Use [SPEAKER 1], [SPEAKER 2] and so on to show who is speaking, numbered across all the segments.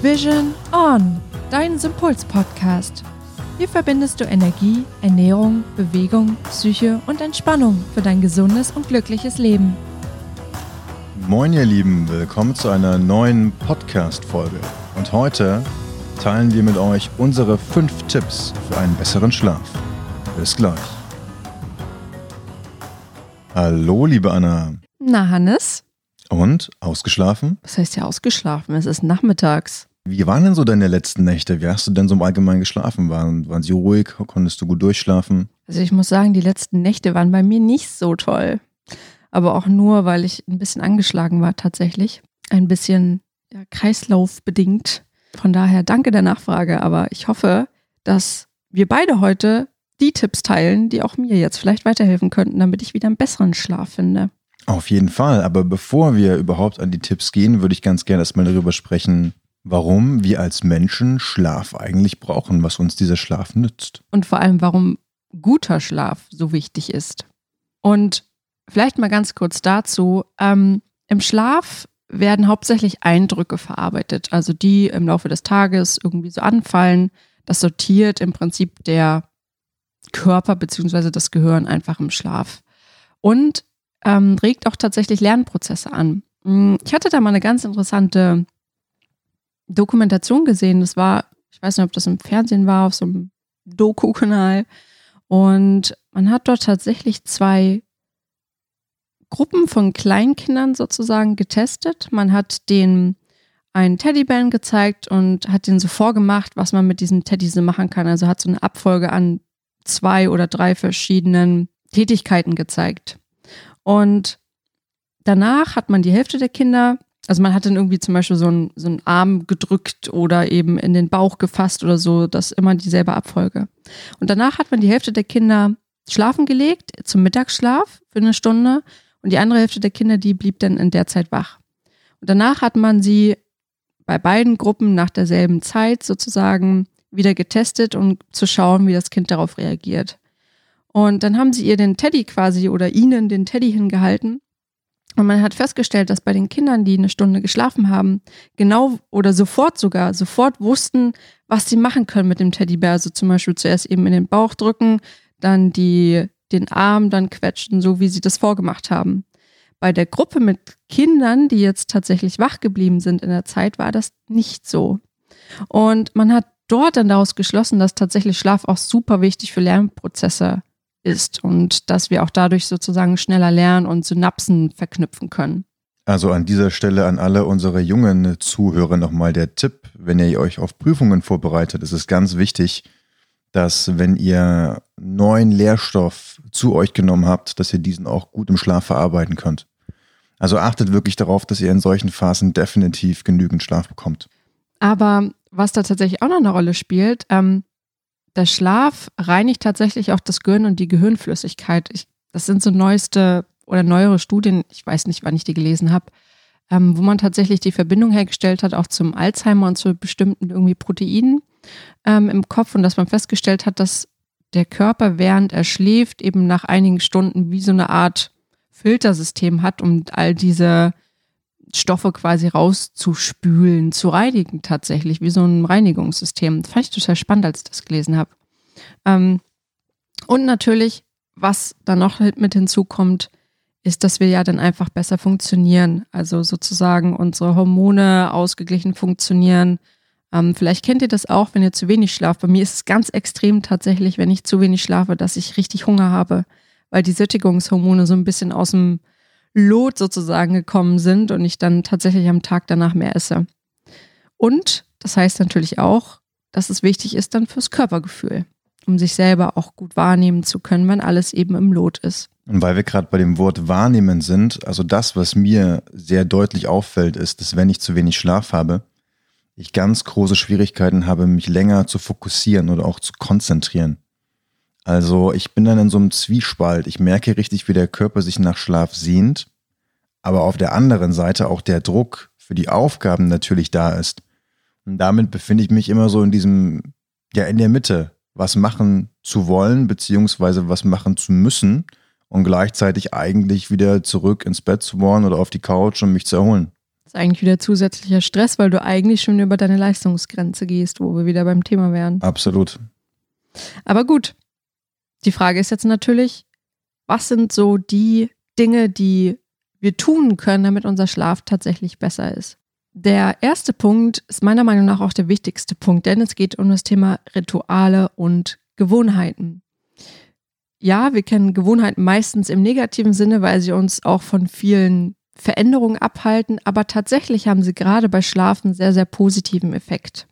[SPEAKER 1] Vision On, dein Sympuls-Podcast. Hier verbindest du Energie, Ernährung, Bewegung, Psyche und Entspannung für dein gesundes und glückliches Leben.
[SPEAKER 2] Moin ihr Lieben, willkommen zu einer neuen Podcast-Folge. Und heute teilen wir mit euch unsere fünf Tipps für einen besseren Schlaf. Bis gleich. Hallo, liebe Anna.
[SPEAKER 1] Na, Hannes?
[SPEAKER 2] Und? Ausgeschlafen?
[SPEAKER 1] Was heißt ja ausgeschlafen? Es ist nachmittags.
[SPEAKER 2] Wie waren denn so deine letzten Nächte? Wie hast du denn so im Allgemeinen geschlafen? Waren, waren sie ruhig? Konntest du gut durchschlafen?
[SPEAKER 1] Also ich muss sagen, die letzten Nächte waren bei mir nicht so toll. Aber auch nur, weil ich ein bisschen angeschlagen war tatsächlich. Ein bisschen ja, kreislaufbedingt. Von daher danke der Nachfrage, aber ich hoffe, dass wir beide heute die Tipps teilen, die auch mir jetzt vielleicht weiterhelfen könnten, damit ich wieder einen besseren Schlaf finde.
[SPEAKER 2] Auf jeden Fall, aber bevor wir überhaupt an die Tipps gehen, würde ich ganz gerne erstmal darüber sprechen, warum wir als Menschen Schlaf eigentlich brauchen, was uns dieser Schlaf nützt.
[SPEAKER 1] Und vor allem, warum guter Schlaf so wichtig ist. Und vielleicht mal ganz kurz dazu. Ähm, Im Schlaf werden hauptsächlich Eindrücke verarbeitet, also die im Laufe des Tages irgendwie so anfallen. Das sortiert im Prinzip der Körper bzw. das Gehirn einfach im Schlaf. Und ähm, regt auch tatsächlich Lernprozesse an. Hm, ich hatte da mal eine ganz interessante Dokumentation gesehen. Das war, ich weiß nicht, ob das im Fernsehen war, auf so einem Doku-Kanal. Und man hat dort tatsächlich zwei Gruppen von Kleinkindern sozusagen getestet. Man hat den einen Teddybären gezeigt und hat denen so vorgemacht, was man mit diesen Teddys so machen kann. Also hat so eine Abfolge an zwei oder drei verschiedenen Tätigkeiten gezeigt. Und danach hat man die Hälfte der Kinder, also man hat dann irgendwie zum Beispiel so einen, so einen Arm gedrückt oder eben in den Bauch gefasst oder so, das immer dieselbe Abfolge. Und danach hat man die Hälfte der Kinder schlafen gelegt, zum Mittagsschlaf für eine Stunde und die andere Hälfte der Kinder, die blieb dann in der Zeit wach. Und danach hat man sie bei beiden Gruppen nach derselben Zeit sozusagen wieder getestet, um zu schauen, wie das Kind darauf reagiert. Und dann haben sie ihr den Teddy quasi oder ihnen den Teddy hingehalten. Und man hat festgestellt, dass bei den Kindern, die eine Stunde geschlafen haben, genau oder sofort sogar, sofort wussten, was sie machen können mit dem Teddybär. Also zum Beispiel zuerst eben in den Bauch drücken, dann die, den Arm dann quetschen, so wie sie das vorgemacht haben. Bei der Gruppe mit Kindern, die jetzt tatsächlich wach geblieben sind in der Zeit, war das nicht so. Und man hat dort dann daraus geschlossen, dass tatsächlich Schlaf auch super wichtig für Lernprozesse ist und dass wir auch dadurch sozusagen schneller lernen und Synapsen verknüpfen können.
[SPEAKER 2] Also an dieser Stelle an alle unsere jungen Zuhörer nochmal der Tipp, wenn ihr euch auf Prüfungen vorbereitet, ist es ganz wichtig, dass wenn ihr neuen Lehrstoff zu euch genommen habt, dass ihr diesen auch gut im Schlaf verarbeiten könnt. Also achtet wirklich darauf, dass ihr in solchen Phasen definitiv genügend Schlaf bekommt.
[SPEAKER 1] Aber was da tatsächlich auch noch eine Rolle spielt, ähm, der Schlaf reinigt tatsächlich auch das Gehirn und die Gehirnflüssigkeit. Ich, das sind so neueste oder neuere Studien, ich weiß nicht, wann ich die gelesen habe, ähm, wo man tatsächlich die Verbindung hergestellt hat, auch zum Alzheimer und zu bestimmten irgendwie Proteinen ähm, im Kopf und dass man festgestellt hat, dass der Körper, während er schläft, eben nach einigen Stunden wie so eine Art Filtersystem hat, um all diese Stoffe quasi rauszuspülen, zu reinigen tatsächlich, wie so ein Reinigungssystem. Das fand ich total spannend, als ich das gelesen habe. Ähm, und natürlich, was da noch mit hinzukommt, ist, dass wir ja dann einfach besser funktionieren. Also sozusagen unsere Hormone ausgeglichen funktionieren. Ähm, vielleicht kennt ihr das auch, wenn ihr zu wenig schlaft. Bei mir ist es ganz extrem tatsächlich, wenn ich zu wenig schlafe, dass ich richtig Hunger habe, weil die Sättigungshormone so ein bisschen aus dem Lot sozusagen gekommen sind und ich dann tatsächlich am Tag danach mehr esse. Und das heißt natürlich auch, dass es wichtig ist dann fürs Körpergefühl, um sich selber auch gut wahrnehmen zu können, wenn alles eben im Lot ist.
[SPEAKER 2] Und weil wir gerade bei dem Wort wahrnehmen sind, also das, was mir sehr deutlich auffällt, ist, dass wenn ich zu wenig Schlaf habe, ich ganz große Schwierigkeiten habe, mich länger zu fokussieren oder auch zu konzentrieren. Also ich bin dann in so einem Zwiespalt. Ich merke richtig, wie der Körper sich nach Schlaf sehnt, aber auf der anderen Seite auch der Druck für die Aufgaben natürlich da ist. Und damit befinde ich mich immer so in diesem, ja, in der Mitte, was machen zu wollen, beziehungsweise was machen zu müssen und gleichzeitig eigentlich wieder zurück ins Bett zu wollen oder auf die Couch, um mich zu erholen.
[SPEAKER 1] Das ist eigentlich wieder zusätzlicher Stress, weil du eigentlich schon über deine Leistungsgrenze gehst, wo wir wieder beim Thema wären.
[SPEAKER 2] Absolut.
[SPEAKER 1] Aber gut, die Frage ist jetzt natürlich, was sind so die Dinge, die wir tun können, damit unser Schlaf tatsächlich besser ist? Der erste Punkt ist meiner Meinung nach auch der wichtigste Punkt, denn es geht um das Thema Rituale und Gewohnheiten. Ja, wir kennen Gewohnheiten meistens im negativen Sinne, weil sie uns auch von vielen Veränderungen abhalten, aber tatsächlich haben sie gerade bei Schlafen sehr, sehr positiven Effekt.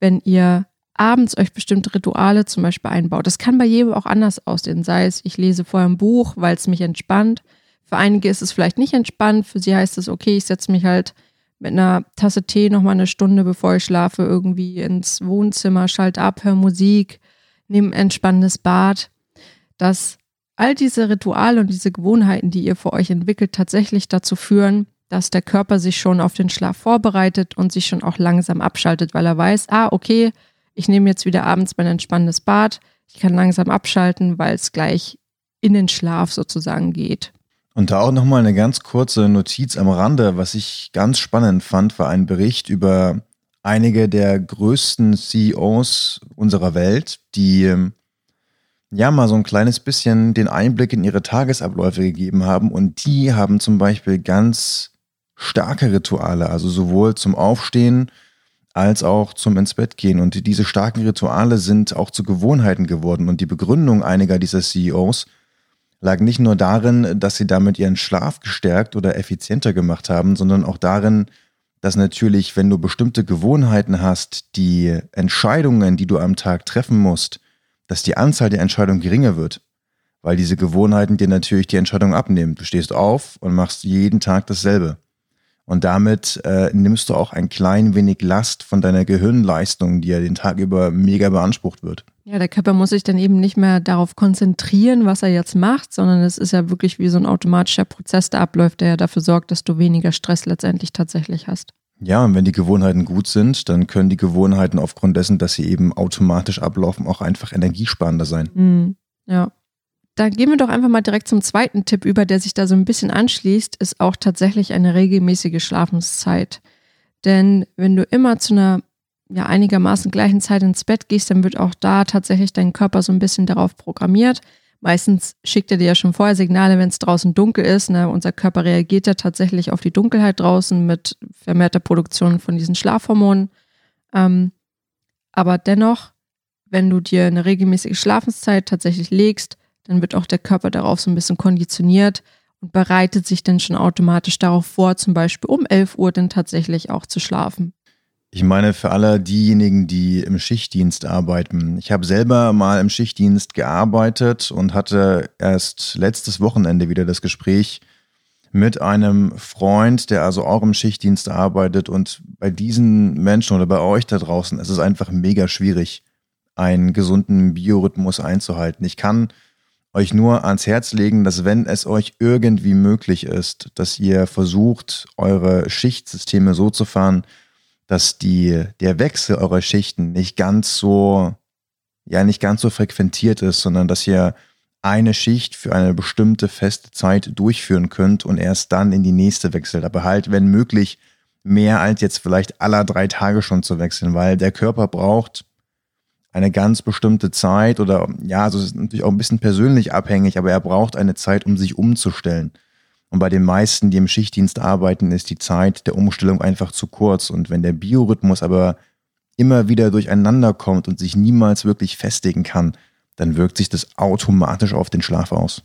[SPEAKER 1] Wenn ihr abends euch bestimmte Rituale zum Beispiel einbaut. Das kann bei jedem auch anders aussehen. Sei es, ich lese vorher ein Buch, weil es mich entspannt. Für einige ist es vielleicht nicht entspannt. Für sie heißt es, okay, ich setze mich halt mit einer Tasse Tee nochmal eine Stunde, bevor ich schlafe, irgendwie ins Wohnzimmer, schalte ab, höre Musik, nehme ein entspannendes Bad. Dass all diese Rituale und diese Gewohnheiten, die ihr für euch entwickelt, tatsächlich dazu führen, dass der Körper sich schon auf den Schlaf vorbereitet und sich schon auch langsam abschaltet, weil er weiß, ah, okay, ich nehme jetzt wieder abends mein entspannendes Bad, ich kann langsam abschalten, weil es gleich in den Schlaf sozusagen geht.
[SPEAKER 2] Und da auch nochmal eine ganz kurze Notiz am Rande, was ich ganz spannend fand, war ein Bericht über einige der größten CEOs unserer Welt, die ähm, ja mal so ein kleines bisschen den Einblick in ihre Tagesabläufe gegeben haben. Und die haben zum Beispiel ganz starke Rituale, also sowohl zum Aufstehen als auch zum ins Bett gehen. Und diese starken Rituale sind auch zu Gewohnheiten geworden. Und die Begründung einiger dieser CEOs lag nicht nur darin, dass sie damit ihren Schlaf gestärkt oder effizienter gemacht haben, sondern auch darin, dass natürlich, wenn du bestimmte Gewohnheiten hast, die Entscheidungen, die du am Tag treffen musst, dass die Anzahl der Entscheidungen geringer wird, weil diese Gewohnheiten dir natürlich die Entscheidung abnehmen. Du stehst auf und machst jeden Tag dasselbe. Und damit äh, nimmst du auch ein klein wenig Last von deiner Gehirnleistung, die ja den Tag über mega beansprucht wird.
[SPEAKER 1] Ja, der Körper muss sich dann eben nicht mehr darauf konzentrieren, was er jetzt macht, sondern es ist ja wirklich wie so ein automatischer Prozess, der abläuft, der ja dafür sorgt, dass du weniger Stress letztendlich tatsächlich hast.
[SPEAKER 2] Ja, und wenn die Gewohnheiten gut sind, dann können die Gewohnheiten aufgrund dessen, dass sie eben automatisch ablaufen, auch einfach energiesparender sein.
[SPEAKER 1] Mhm. Ja dann gehen wir doch einfach mal direkt zum zweiten Tipp über, der sich da so ein bisschen anschließt, ist auch tatsächlich eine regelmäßige Schlafenszeit. Denn wenn du immer zu einer ja, einigermaßen gleichen Zeit ins Bett gehst, dann wird auch da tatsächlich dein Körper so ein bisschen darauf programmiert. Meistens schickt er dir ja schon vorher Signale, wenn es draußen dunkel ist. Ne? Unser Körper reagiert ja tatsächlich auf die Dunkelheit draußen mit vermehrter Produktion von diesen Schlafhormonen. Ähm, aber dennoch, wenn du dir eine regelmäßige Schlafenszeit tatsächlich legst, dann wird auch der Körper darauf so ein bisschen konditioniert und bereitet sich dann schon automatisch darauf vor, zum Beispiel um 11 Uhr dann tatsächlich auch zu schlafen.
[SPEAKER 2] Ich meine, für alle diejenigen, die im Schichtdienst arbeiten. Ich habe selber mal im Schichtdienst gearbeitet und hatte erst letztes Wochenende wieder das Gespräch mit einem Freund, der also auch im Schichtdienst arbeitet. Und bei diesen Menschen oder bei euch da draußen, es ist einfach mega schwierig, einen gesunden Biorhythmus einzuhalten. Ich kann euch nur ans Herz legen, dass wenn es euch irgendwie möglich ist, dass ihr versucht, eure Schichtsysteme so zu fahren, dass die, der Wechsel eurer Schichten nicht ganz so, ja, nicht ganz so frequentiert ist, sondern dass ihr eine Schicht für eine bestimmte feste Zeit durchführen könnt und erst dann in die nächste wechselt. Aber halt, wenn möglich, mehr als jetzt vielleicht aller drei Tage schon zu wechseln, weil der Körper braucht eine ganz bestimmte Zeit oder ja, also es ist natürlich auch ein bisschen persönlich abhängig, aber er braucht eine Zeit, um sich umzustellen. Und bei den meisten, die im Schichtdienst arbeiten, ist die Zeit der Umstellung einfach zu kurz. Und wenn der Biorhythmus aber immer wieder durcheinander kommt und sich niemals wirklich festigen kann, dann wirkt sich das automatisch auf den Schlaf aus.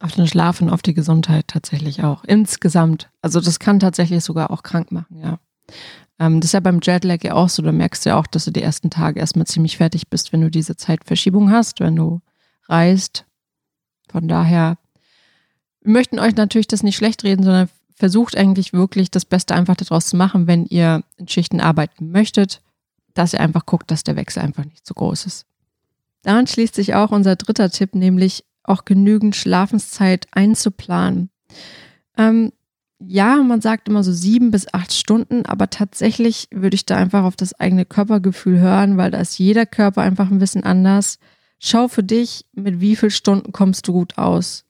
[SPEAKER 1] Auf den Schlaf und auf die Gesundheit tatsächlich auch. Insgesamt. Also das kann tatsächlich sogar auch krank machen, ja. Ähm, das ist ja beim Jetlag ja auch so. Du merkst ja auch, dass du die ersten Tage erstmal ziemlich fertig bist, wenn du diese Zeitverschiebung hast, wenn du reist. Von daher, wir möchten euch natürlich das nicht schlecht reden, sondern versucht eigentlich wirklich das Beste einfach daraus zu machen, wenn ihr in Schichten arbeiten möchtet, dass ihr einfach guckt, dass der Wechsel einfach nicht zu groß ist. Daran schließt sich auch unser dritter Tipp, nämlich auch genügend Schlafenszeit einzuplanen. Ähm, ja, man sagt immer so sieben bis acht Stunden, aber tatsächlich würde ich da einfach auf das eigene Körpergefühl hören, weil da ist jeder Körper einfach ein bisschen anders. Schau für dich, mit wie vielen Stunden kommst du gut aus.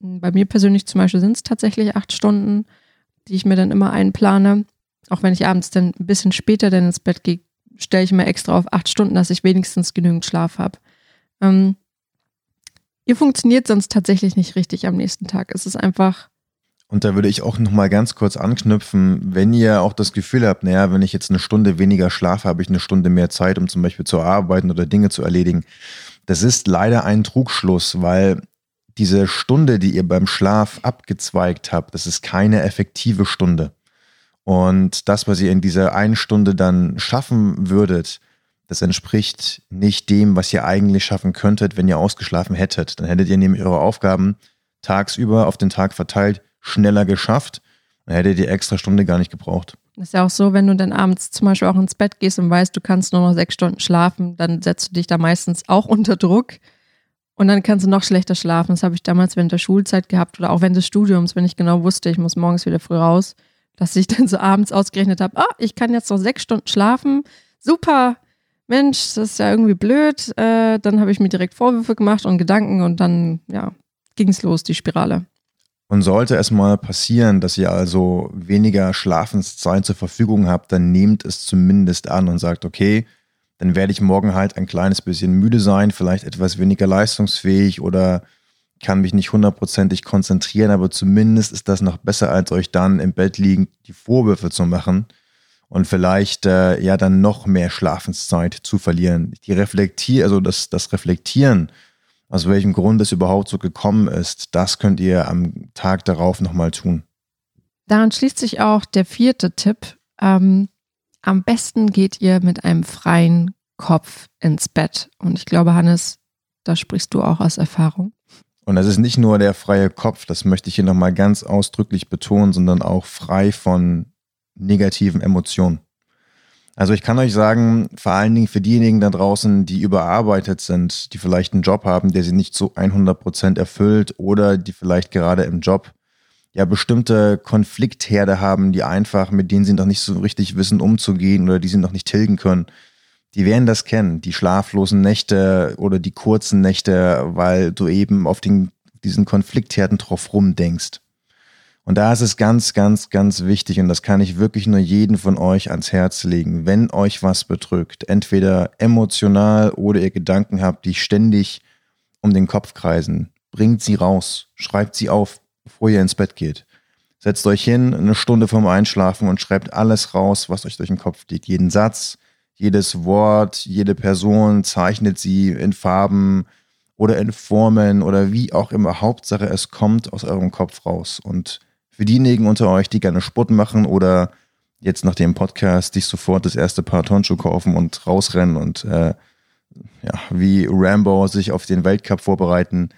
[SPEAKER 1] Bei mir persönlich zum Beispiel sind es tatsächlich acht Stunden. die ich mir dann immer einplane. Auch wenn ich abends dann ein bisschen später dann ins Bett gehe, stelle ich mir extra auf acht Stunden, dass ich wenigstens genügend Schlaf habe. Ähm, ihr funktioniert sonst tatsächlich nicht richtig am nächsten Tag. Es ist einfach.
[SPEAKER 2] Und da würde ich auch nochmal ganz kurz anknüpfen, wenn ihr auch das Gefühl habt, naja, wenn ich jetzt eine Stunde weniger schlafe, habe ich eine Stunde mehr Zeit, um zum Beispiel zu arbeiten oder Dinge zu erledigen. Das ist leider ein Trugschluss, weil diese Stunde, die ihr beim Schlaf abgezweigt habt, das ist keine effektive Stunde. Und das, was ihr in dieser einen Stunde dann schaffen würdet, das entspricht nicht dem, was ihr eigentlich schaffen könntet, wenn ihr ausgeschlafen hättet. Dann hättet ihr nämlich eure Aufgaben tagsüber auf den Tag verteilt schneller geschafft. Dann hättet ihr extra Stunde gar nicht gebraucht.
[SPEAKER 1] Das ist ja auch so, wenn du dann abends zum Beispiel auch ins Bett gehst und weißt, du kannst nur noch sechs Stunden schlafen, dann setzt du dich da meistens auch unter Druck und dann kannst du noch schlechter schlafen. Das habe ich damals während der Schulzeit gehabt oder auch während des Studiums, wenn ich genau wusste, ich muss morgens wieder früh raus, dass ich dann so abends ausgerechnet habe, ah, ich kann jetzt noch sechs Stunden schlafen. Super, Mensch, das ist ja irgendwie blöd. Äh, dann habe ich mir direkt Vorwürfe gemacht und Gedanken und dann, ja, ging es los, die Spirale.
[SPEAKER 2] Und sollte es mal passieren, dass ihr also weniger Schlafenszeit zur Verfügung habt, dann nehmt es zumindest an und sagt, okay, dann werde ich morgen halt ein kleines bisschen müde sein, vielleicht etwas weniger leistungsfähig oder kann mich nicht hundertprozentig konzentrieren, aber zumindest ist das noch besser, als euch dann im Bett liegend die Vorwürfe zu machen und vielleicht äh, ja dann noch mehr Schlafenszeit zu verlieren. Die Reflektier, also das, das Reflektieren, aus welchem Grund es überhaupt so gekommen ist, das könnt ihr am Tag darauf nochmal tun.
[SPEAKER 1] Daran schließt sich auch der vierte Tipp. Ähm, am besten geht ihr mit einem freien Kopf ins Bett. Und ich glaube, Hannes, da sprichst du auch aus Erfahrung.
[SPEAKER 2] Und das ist nicht nur der freie Kopf, das möchte ich hier nochmal ganz ausdrücklich betonen, sondern auch frei von negativen Emotionen. Also ich kann euch sagen, vor allen Dingen für diejenigen da draußen, die überarbeitet sind, die vielleicht einen Job haben, der sie nicht so 100% erfüllt oder die vielleicht gerade im Job ja bestimmte Konfliktherde haben, die einfach, mit denen sie noch nicht so richtig wissen, umzugehen oder die sie noch nicht tilgen können. Die werden das kennen, die schlaflosen Nächte oder die kurzen Nächte, weil du eben auf den, diesen Konfliktherden drauf rumdenkst. Und da ist es ganz, ganz, ganz wichtig, und das kann ich wirklich nur jeden von euch ans Herz legen, wenn euch was bedrückt, entweder emotional oder ihr Gedanken habt, die ständig um den Kopf kreisen, bringt sie raus, schreibt sie auf, bevor ihr ins Bett geht. Setzt euch hin, eine Stunde vorm Einschlafen und schreibt alles raus, was euch durch den Kopf liegt. Jeden Satz, jedes Wort, jede Person, zeichnet sie in Farben oder in Formen oder wie auch immer. Hauptsache, es kommt aus eurem Kopf raus. Und für diejenigen unter euch, die gerne Sport machen oder jetzt nach dem Podcast sich sofort das erste Paar Turnschuhe kaufen und rausrennen und äh, ja, wie Rambo sich auf den Weltcup vorbereiten,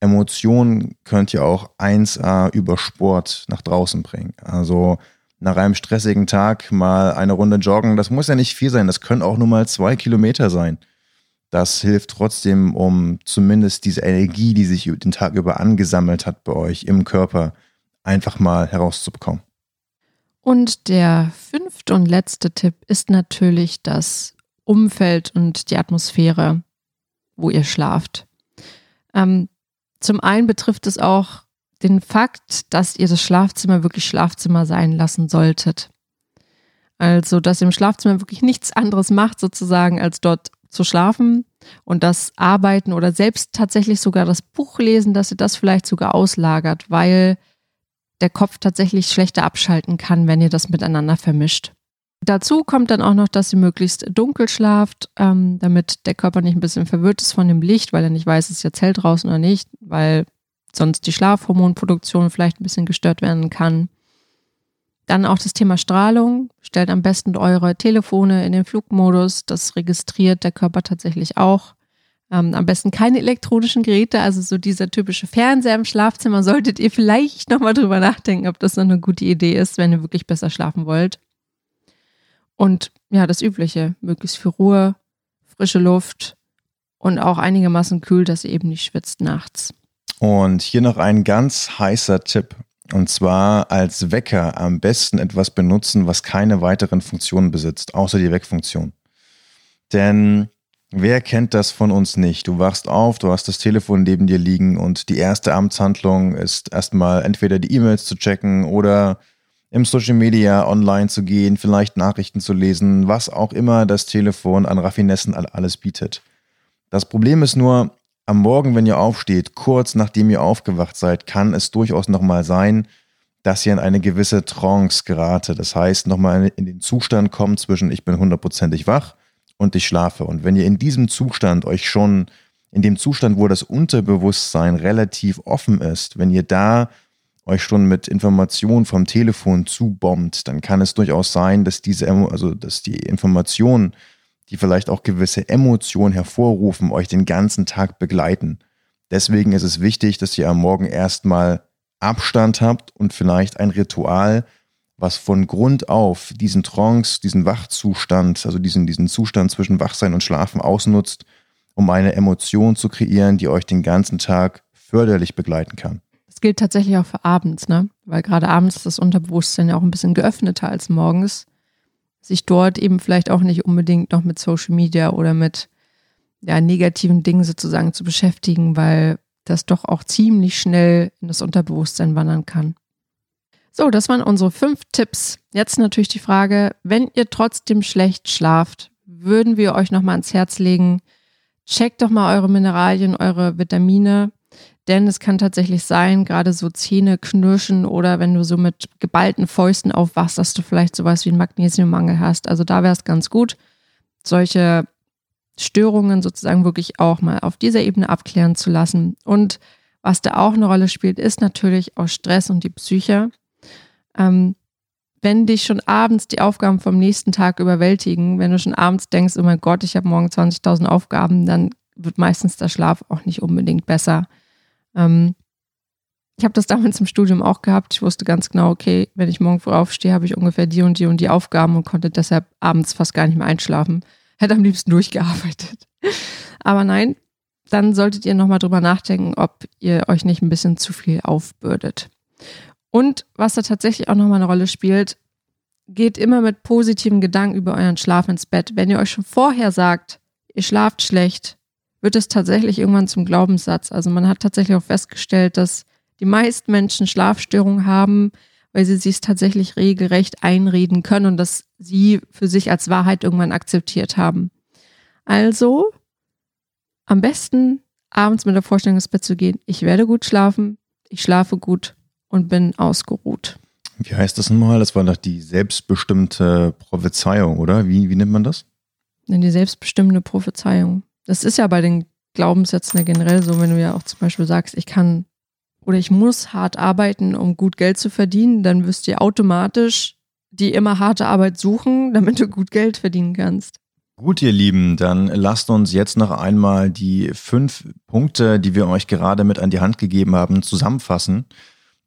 [SPEAKER 2] Emotionen könnt ihr auch 1A über Sport nach draußen bringen. Also nach einem stressigen Tag mal eine Runde joggen, das muss ja nicht viel sein, das können auch nur mal zwei Kilometer sein. Das hilft trotzdem, um zumindest diese Energie, die sich den Tag über angesammelt hat bei euch im Körper, einfach mal herauszubekommen.
[SPEAKER 1] Und der fünfte und letzte Tipp ist natürlich das Umfeld und die Atmosphäre, wo ihr schlaft. Ähm, zum einen betrifft es auch den Fakt, dass ihr das Schlafzimmer wirklich Schlafzimmer sein lassen solltet. Also, dass ihr im Schlafzimmer wirklich nichts anderes macht, sozusagen, als dort zu schlafen und das Arbeiten oder selbst tatsächlich sogar das Buch lesen, dass ihr das vielleicht sogar auslagert, weil der Kopf tatsächlich schlechter abschalten kann, wenn ihr das miteinander vermischt. Dazu kommt dann auch noch, dass ihr möglichst dunkel schlaft, ähm, damit der Körper nicht ein bisschen verwirrt ist von dem Licht, weil er nicht weiß, ist jetzt hell draußen oder nicht, weil sonst die Schlafhormonproduktion vielleicht ein bisschen gestört werden kann. Dann auch das Thema Strahlung. Stellt am besten eure Telefone in den Flugmodus. Das registriert der Körper tatsächlich auch. Ähm, am besten keine elektronischen Geräte, also so dieser typische Fernseher im Schlafzimmer solltet ihr vielleicht nochmal drüber nachdenken, ob das so eine gute Idee ist, wenn ihr wirklich besser schlafen wollt. Und ja, das Übliche, möglichst viel Ruhe, frische Luft und auch einigermaßen kühl, dass ihr eben nicht schwitzt nachts.
[SPEAKER 2] Und hier noch ein ganz heißer Tipp. Und zwar als Wecker am besten etwas benutzen, was keine weiteren Funktionen besitzt, außer die Weckfunktion. Denn wer kennt das von uns nicht? Du wachst auf, du hast das Telefon neben dir liegen und die erste Amtshandlung ist erstmal entweder die E-Mails zu checken oder im Social Media online zu gehen, vielleicht Nachrichten zu lesen, was auch immer das Telefon an Raffinessen alles bietet. Das Problem ist nur, am Morgen, wenn ihr aufsteht, kurz nachdem ihr aufgewacht seid, kann es durchaus nochmal sein, dass ihr in eine gewisse Trance gerate. Das heißt, nochmal in den Zustand kommt zwischen ich bin hundertprozentig wach und ich schlafe. Und wenn ihr in diesem Zustand euch schon, in dem Zustand, wo das Unterbewusstsein relativ offen ist, wenn ihr da euch schon mit Informationen vom Telefon zubombt, dann kann es durchaus sein, dass diese, also dass die Informationen, die vielleicht auch gewisse Emotionen hervorrufen, euch den ganzen Tag begleiten. Deswegen ist es wichtig, dass ihr am Morgen erstmal Abstand habt und vielleicht ein Ritual, was von Grund auf diesen Trance, diesen Wachzustand, also diesen, diesen Zustand zwischen Wachsein und Schlafen ausnutzt, um eine Emotion zu kreieren, die euch den ganzen Tag förderlich begleiten kann.
[SPEAKER 1] Das gilt tatsächlich auch für abends, ne? Weil gerade abends ist das Unterbewusstsein ja auch ein bisschen geöffneter als morgens. Sich dort eben vielleicht auch nicht unbedingt noch mit Social Media oder mit ja, negativen Dingen sozusagen zu beschäftigen, weil das doch auch ziemlich schnell in das Unterbewusstsein wandern kann. So, das waren unsere fünf Tipps. Jetzt natürlich die Frage, wenn ihr trotzdem schlecht schlaft, würden wir euch nochmal ans Herz legen, checkt doch mal eure Mineralien, eure Vitamine, denn es kann tatsächlich sein, gerade so Zähne knirschen oder wenn du so mit geballten Fäusten aufwachst, dass du vielleicht sowas wie einen Magnesiummangel hast. Also da wäre es ganz gut, solche Störungen sozusagen wirklich auch mal auf dieser Ebene abklären zu lassen. Und was da auch eine Rolle spielt, ist natürlich auch Stress und die Psyche. Ähm, wenn dich schon abends die Aufgaben vom nächsten Tag überwältigen, wenn du schon abends denkst, oh mein Gott, ich habe morgen 20.000 Aufgaben, dann wird meistens der Schlaf auch nicht unbedingt besser. Ähm, ich habe das damals im Studium auch gehabt. Ich wusste ganz genau, okay, wenn ich morgen früh aufstehe, habe ich ungefähr die und die und die Aufgaben und konnte deshalb abends fast gar nicht mehr einschlafen hätte am liebsten durchgearbeitet. Aber nein, dann solltet ihr nochmal drüber nachdenken, ob ihr euch nicht ein bisschen zu viel aufbürdet. Und was da tatsächlich auch nochmal eine Rolle spielt, geht immer mit positiven Gedanken über euren Schlaf ins Bett. Wenn ihr euch schon vorher sagt, ihr schlaft schlecht, wird es tatsächlich irgendwann zum Glaubenssatz. Also man hat tatsächlich auch festgestellt, dass die meisten Menschen Schlafstörungen haben, weil sie sich tatsächlich regelrecht einreden können und das sie für sich als Wahrheit irgendwann akzeptiert haben. Also am besten abends mit der Vorstellung ins Bett zu gehen, ich werde gut schlafen, ich schlafe gut und bin ausgeruht.
[SPEAKER 2] Wie heißt das nochmal? Das war doch die selbstbestimmte Prophezeiung, oder? Wie, wie nennt man das?
[SPEAKER 1] Die selbstbestimmte Prophezeiung. Das ist ja bei den Glaubenssätzen ja generell so, wenn du ja auch zum Beispiel sagst, ich kann oder ich muss hart arbeiten, um gut Geld zu verdienen, dann wirst du automatisch die immer harte Arbeit suchen, damit du gut Geld verdienen kannst.
[SPEAKER 2] Gut, ihr Lieben, dann lasst uns jetzt noch einmal die fünf Punkte, die wir euch gerade mit an die Hand gegeben haben, zusammenfassen,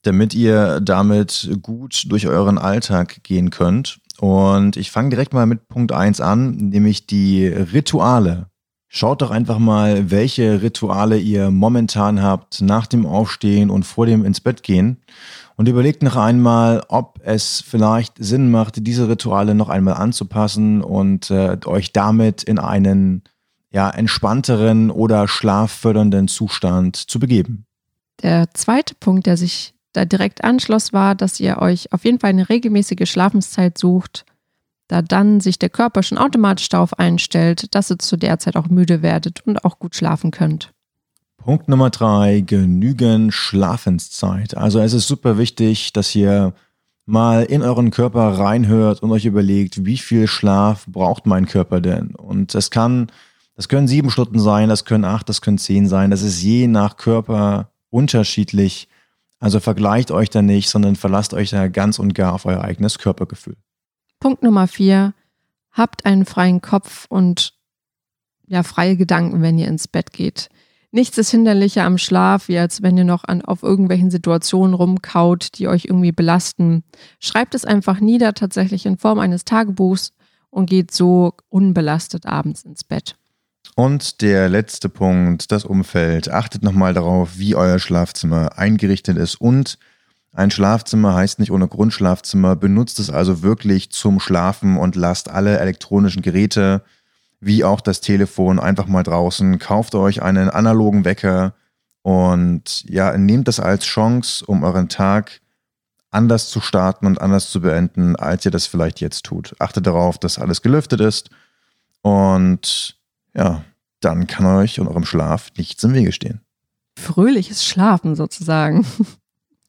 [SPEAKER 2] damit ihr damit gut durch euren Alltag gehen könnt. Und ich fange direkt mal mit Punkt eins an, nämlich die Rituale. Schaut doch einfach mal, welche Rituale ihr momentan habt nach dem Aufstehen und vor dem ins Bett gehen und überlegt noch einmal, ob es vielleicht Sinn macht, diese Rituale noch einmal anzupassen und äh, euch damit in einen ja, entspannteren oder schlaffördernden Zustand zu begeben.
[SPEAKER 1] Der zweite Punkt, der sich da direkt anschloss, war, dass ihr euch auf jeden Fall eine regelmäßige Schlafenszeit sucht da dann sich der Körper schon automatisch darauf einstellt, dass ihr zu der Zeit auch müde werdet und auch gut schlafen könnt.
[SPEAKER 2] Punkt Nummer drei, genügend Schlafenszeit. Also es ist super wichtig, dass ihr mal in euren Körper reinhört und euch überlegt, wie viel Schlaf braucht mein Körper denn? Und es kann, das können sieben Stunden sein, das können acht, das können zehn sein. Das ist je nach Körper unterschiedlich. Also vergleicht euch da nicht, sondern verlasst euch da ganz und gar auf euer eigenes Körpergefühl.
[SPEAKER 1] Punkt Nummer vier, habt einen freien Kopf und ja, freie Gedanken, wenn ihr ins Bett geht. Nichts ist hinderlicher am Schlaf, wie als wenn ihr noch an, auf irgendwelchen Situationen rumkaut, die euch irgendwie belasten. Schreibt es einfach nieder, tatsächlich in Form eines Tagebuchs und geht so unbelastet abends ins Bett.
[SPEAKER 2] Und der letzte Punkt, das Umfeld. Achtet nochmal darauf, wie euer Schlafzimmer eingerichtet ist und ein Schlafzimmer heißt nicht ohne Grundschlafzimmer. Benutzt es also wirklich zum Schlafen und lasst alle elektronischen Geräte wie auch das Telefon einfach mal draußen. Kauft euch einen analogen Wecker und ja, nehmt das als Chance, um euren Tag anders zu starten und anders zu beenden, als ihr das vielleicht jetzt tut. Achtet darauf, dass alles gelüftet ist und ja, dann kann euch und eurem Schlaf nichts im Wege stehen.
[SPEAKER 1] Fröhliches Schlafen sozusagen.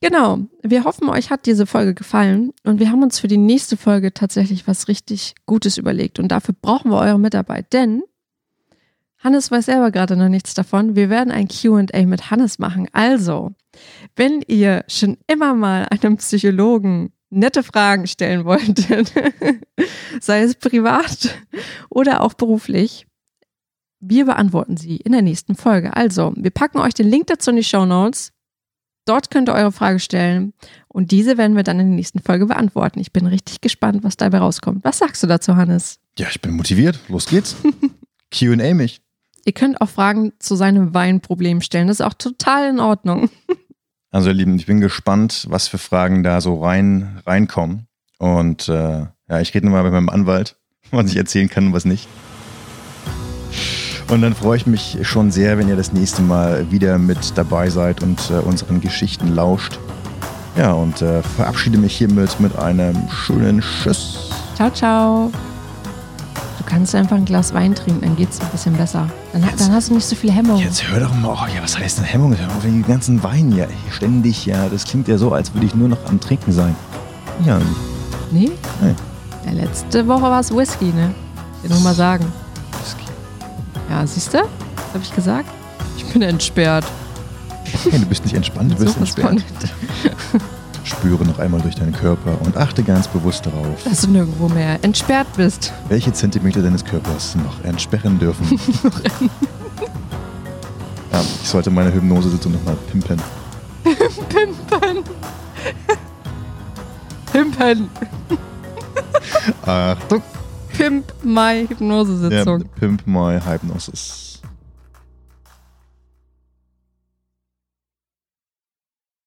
[SPEAKER 1] Genau. Wir hoffen, euch hat diese Folge gefallen und wir haben uns für die nächste Folge tatsächlich was richtig Gutes überlegt und dafür brauchen wir eure Mitarbeit, denn Hannes weiß selber gerade noch nichts davon. Wir werden ein QA mit Hannes machen. Also, wenn ihr schon immer mal einem Psychologen nette Fragen stellen wolltet, sei es privat oder auch beruflich, wir beantworten sie in der nächsten Folge. Also, wir packen euch den Link dazu in die Show Notes. Dort könnt ihr eure Frage stellen und diese werden wir dann in der nächsten Folge beantworten. Ich bin richtig gespannt, was dabei rauskommt. Was sagst du dazu, Hannes?
[SPEAKER 2] Ja, ich bin motiviert. Los geht's. QA mich.
[SPEAKER 1] Ihr könnt auch Fragen zu seinem Weinproblem stellen. Das ist auch total in Ordnung.
[SPEAKER 2] Also, ihr Lieben, ich bin gespannt, was für Fragen da so rein, reinkommen. Und äh, ja, ich rede nochmal mit meinem Anwalt, was ich erzählen kann und was nicht. Und dann freue ich mich schon sehr, wenn ihr das nächste Mal wieder mit dabei seid und äh, unseren Geschichten lauscht. Ja, und äh, verabschiede mich hiermit mit einem schönen Tschüss.
[SPEAKER 1] Ciao, ciao. Du kannst einfach ein Glas Wein trinken, dann geht's ein bisschen besser. Dann, dann hast du nicht so viele Hemmungen.
[SPEAKER 2] Jetzt hör doch mal, oh, ja, was heißt denn Hemmung? Hör auf den ganzen Wein hier ständig, ja. Das klingt ja so, als würde ich nur noch am Trinken sein. Ja,
[SPEAKER 1] Nee?
[SPEAKER 2] Nee.
[SPEAKER 1] Ja, letzte Woche war es Whisky, ne? Ich nur mal sagen. Ja, siehst du? Hab ich gesagt? Ich bin entsperrt.
[SPEAKER 2] Hey, du bist nicht entspannt, du bist
[SPEAKER 1] von-
[SPEAKER 2] entsperrt. Spüre noch einmal durch deinen Körper und achte ganz bewusst darauf,
[SPEAKER 1] Dass du nirgendwo mehr entsperrt bist.
[SPEAKER 2] welche Zentimeter deines Körpers noch entsperren dürfen. ja, ich sollte meine Hypnosesitzung nochmal pimpen.
[SPEAKER 1] Pimpen. Pimpen.
[SPEAKER 2] Achtung!
[SPEAKER 1] Pimp my
[SPEAKER 2] Ja,
[SPEAKER 1] Hypnosesitzung.
[SPEAKER 2] Pimp My Hypnosis.